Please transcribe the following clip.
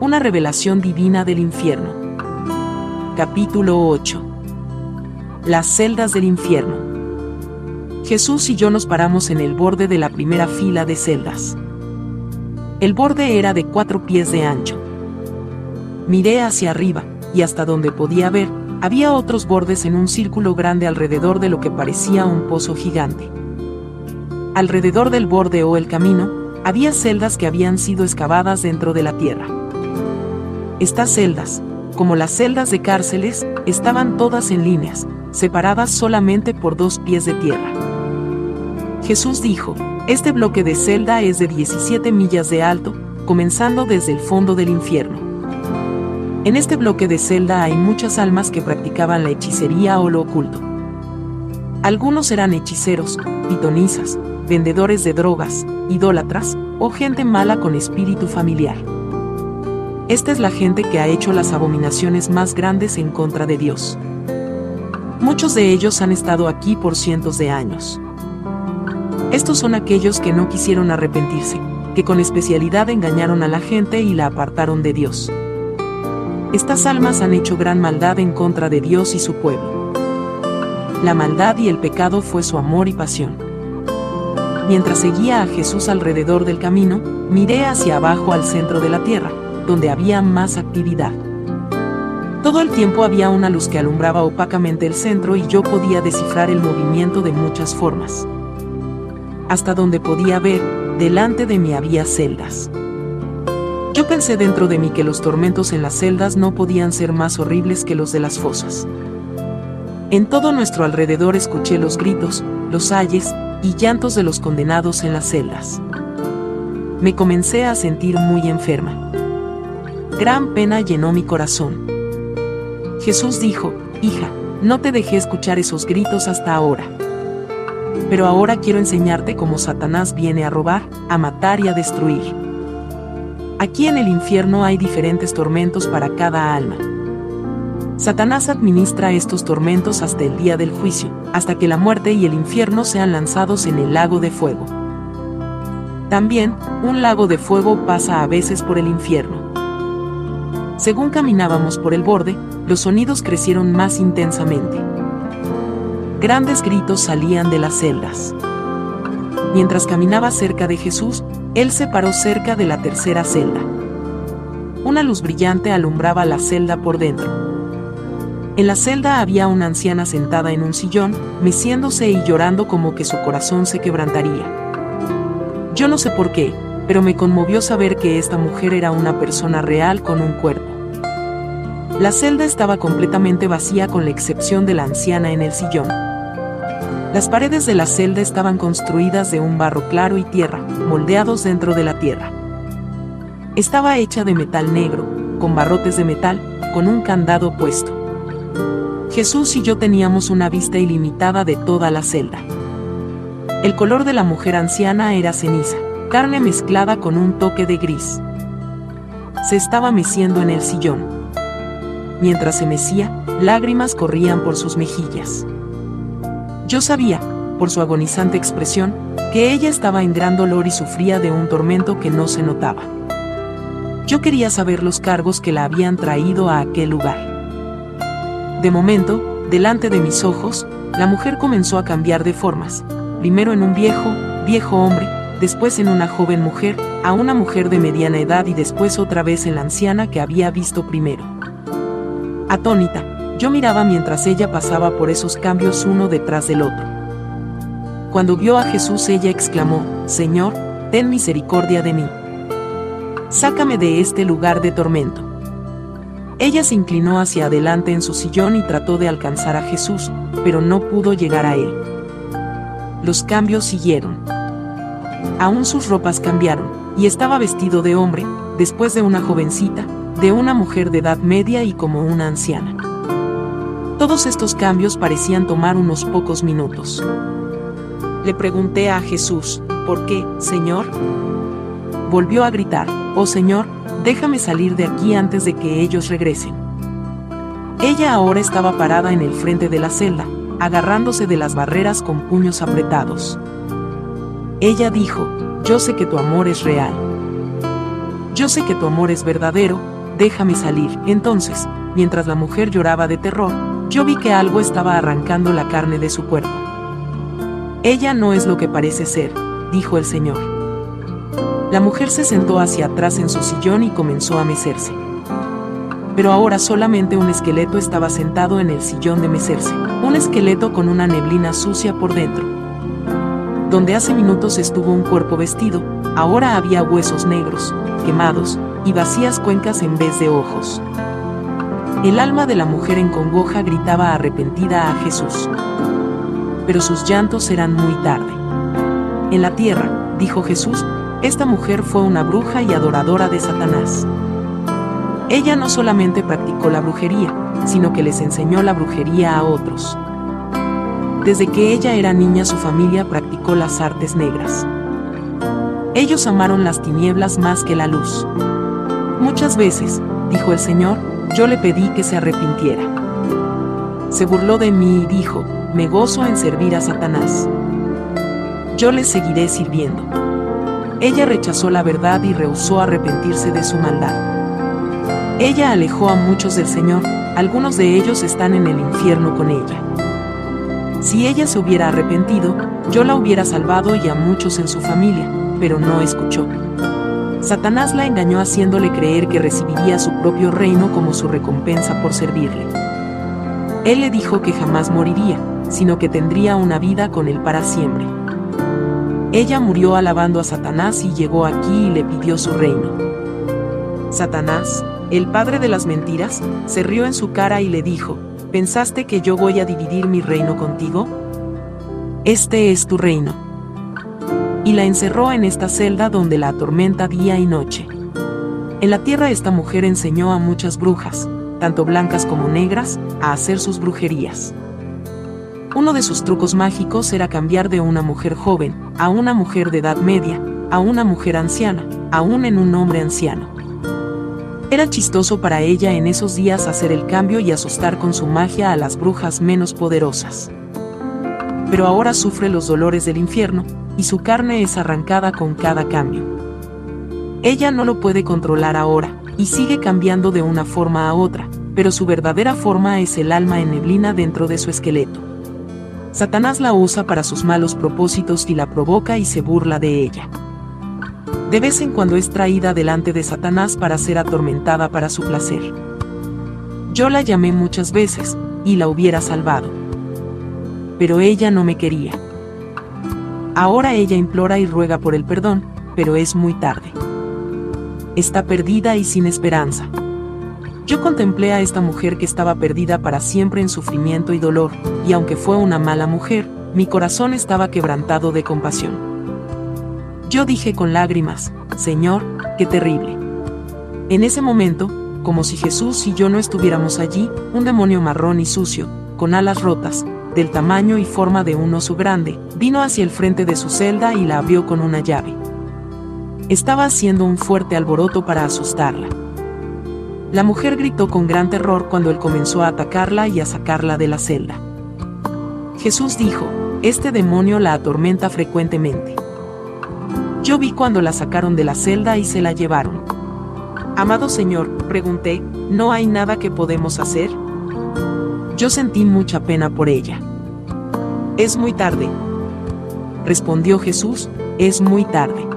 Una revelación divina del infierno. Capítulo 8. Las celdas del infierno. Jesús y yo nos paramos en el borde de la primera fila de celdas. El borde era de cuatro pies de ancho. Miré hacia arriba, y hasta donde podía ver, había otros bordes en un círculo grande alrededor de lo que parecía un pozo gigante. Alrededor del borde o el camino, había celdas que habían sido excavadas dentro de la tierra. Estas celdas, como las celdas de cárceles, estaban todas en líneas, separadas solamente por dos pies de tierra. Jesús dijo, este bloque de celda es de 17 millas de alto, comenzando desde el fondo del infierno. En este bloque de celda hay muchas almas que practicaban la hechicería o lo oculto. Algunos eran hechiceros, pitonizas, vendedores de drogas, idólatras o gente mala con espíritu familiar. Esta es la gente que ha hecho las abominaciones más grandes en contra de Dios. Muchos de ellos han estado aquí por cientos de años. Estos son aquellos que no quisieron arrepentirse, que con especialidad engañaron a la gente y la apartaron de Dios. Estas almas han hecho gran maldad en contra de Dios y su pueblo. La maldad y el pecado fue su amor y pasión. Mientras seguía a Jesús alrededor del camino, miré hacia abajo al centro de la tierra, donde había más actividad. Todo el tiempo había una luz que alumbraba opacamente el centro y yo podía descifrar el movimiento de muchas formas. Hasta donde podía ver, delante de mí había celdas. Yo pensé dentro de mí que los tormentos en las celdas no podían ser más horribles que los de las fosas. En todo nuestro alrededor escuché los gritos, los ayes y llantos de los condenados en las celdas. Me comencé a sentir muy enferma. Gran pena llenó mi corazón. Jesús dijo, hija, no te dejé escuchar esos gritos hasta ahora. Pero ahora quiero enseñarte cómo Satanás viene a robar, a matar y a destruir. Aquí en el infierno hay diferentes tormentos para cada alma. Satanás administra estos tormentos hasta el día del juicio, hasta que la muerte y el infierno sean lanzados en el lago de fuego. También, un lago de fuego pasa a veces por el infierno. Según caminábamos por el borde, los sonidos crecieron más intensamente. Grandes gritos salían de las celdas. Mientras caminaba cerca de Jesús, él se paró cerca de la tercera celda. Una luz brillante alumbraba la celda por dentro. En la celda había una anciana sentada en un sillón, meciéndose y llorando como que su corazón se quebrantaría. Yo no sé por qué, pero me conmovió saber que esta mujer era una persona real con un cuerpo. La celda estaba completamente vacía con la excepción de la anciana en el sillón. Las paredes de la celda estaban construidas de un barro claro y tierra, moldeados dentro de la tierra. Estaba hecha de metal negro, con barrotes de metal, con un candado puesto. Jesús y yo teníamos una vista ilimitada de toda la celda. El color de la mujer anciana era ceniza, carne mezclada con un toque de gris. Se estaba meciendo en el sillón. Mientras se mecía, lágrimas corrían por sus mejillas. Yo sabía, por su agonizante expresión, que ella estaba en gran dolor y sufría de un tormento que no se notaba. Yo quería saber los cargos que la habían traído a aquel lugar. De momento, delante de mis ojos, la mujer comenzó a cambiar de formas, primero en un viejo, viejo hombre, después en una joven mujer, a una mujer de mediana edad y después otra vez en la anciana que había visto primero. Atónita, yo miraba mientras ella pasaba por esos cambios uno detrás del otro. Cuando vio a Jesús ella exclamó, Señor, ten misericordia de mí. Sácame de este lugar de tormento. Ella se inclinó hacia adelante en su sillón y trató de alcanzar a Jesús, pero no pudo llegar a él. Los cambios siguieron. Aún sus ropas cambiaron, y estaba vestido de hombre, después de una jovencita, de una mujer de edad media y como una anciana. Todos estos cambios parecían tomar unos pocos minutos. Le pregunté a Jesús, ¿por qué, Señor? Volvió a gritar, oh Señor, déjame salir de aquí antes de que ellos regresen. Ella ahora estaba parada en el frente de la celda, agarrándose de las barreras con puños apretados. Ella dijo, yo sé que tu amor es real. Yo sé que tu amor es verdadero, déjame salir. Entonces, mientras la mujer lloraba de terror, yo vi que algo estaba arrancando la carne de su cuerpo. Ella no es lo que parece ser, dijo el Señor. La mujer se sentó hacia atrás en su sillón y comenzó a mecerse. Pero ahora solamente un esqueleto estaba sentado en el sillón de mecerse, un esqueleto con una neblina sucia por dentro. Donde hace minutos estuvo un cuerpo vestido, ahora había huesos negros, quemados, y vacías cuencas en vez de ojos. El alma de la mujer en congoja gritaba arrepentida a Jesús. Pero sus llantos eran muy tarde. En la tierra, dijo Jesús, esta mujer fue una bruja y adoradora de Satanás. Ella no solamente practicó la brujería, sino que les enseñó la brujería a otros. Desde que ella era niña su familia practicó las artes negras. Ellos amaron las tinieblas más que la luz. Muchas veces, dijo el Señor, yo le pedí que se arrepintiera. Se burló de mí y dijo, me gozo en servir a Satanás. Yo le seguiré sirviendo. Ella rechazó la verdad y rehusó arrepentirse de su maldad. Ella alejó a muchos del Señor, algunos de ellos están en el infierno con ella. Si ella se hubiera arrepentido, yo la hubiera salvado y a muchos en su familia, pero no escuchó. Satanás la engañó haciéndole creer que recibiría su propio reino como su recompensa por servirle. Él le dijo que jamás moriría, sino que tendría una vida con él para siempre. Ella murió alabando a Satanás y llegó aquí y le pidió su reino. Satanás, el padre de las mentiras, se rió en su cara y le dijo, ¿pensaste que yo voy a dividir mi reino contigo? Este es tu reino y la encerró en esta celda donde la atormenta día y noche. En la tierra esta mujer enseñó a muchas brujas, tanto blancas como negras, a hacer sus brujerías. Uno de sus trucos mágicos era cambiar de una mujer joven a una mujer de edad media, a una mujer anciana, aún en un hombre anciano. Era chistoso para ella en esos días hacer el cambio y asustar con su magia a las brujas menos poderosas. Pero ahora sufre los dolores del infierno, y su carne es arrancada con cada cambio. Ella no lo puede controlar ahora, y sigue cambiando de una forma a otra, pero su verdadera forma es el alma en neblina dentro de su esqueleto. Satanás la usa para sus malos propósitos y la provoca y se burla de ella. De vez en cuando es traída delante de Satanás para ser atormentada para su placer. Yo la llamé muchas veces, y la hubiera salvado. Pero ella no me quería. Ahora ella implora y ruega por el perdón, pero es muy tarde. Está perdida y sin esperanza. Yo contemplé a esta mujer que estaba perdida para siempre en sufrimiento y dolor, y aunque fue una mala mujer, mi corazón estaba quebrantado de compasión. Yo dije con lágrimas, Señor, qué terrible. En ese momento, como si Jesús y yo no estuviéramos allí, un demonio marrón y sucio, con alas rotas, del tamaño y forma de un oso grande, vino hacia el frente de su celda y la abrió con una llave. Estaba haciendo un fuerte alboroto para asustarla. La mujer gritó con gran terror cuando él comenzó a atacarla y a sacarla de la celda. Jesús dijo, este demonio la atormenta frecuentemente. Yo vi cuando la sacaron de la celda y se la llevaron. Amado Señor, pregunté, ¿no hay nada que podemos hacer? Yo sentí mucha pena por ella. Es muy tarde. Respondió Jesús, es muy tarde.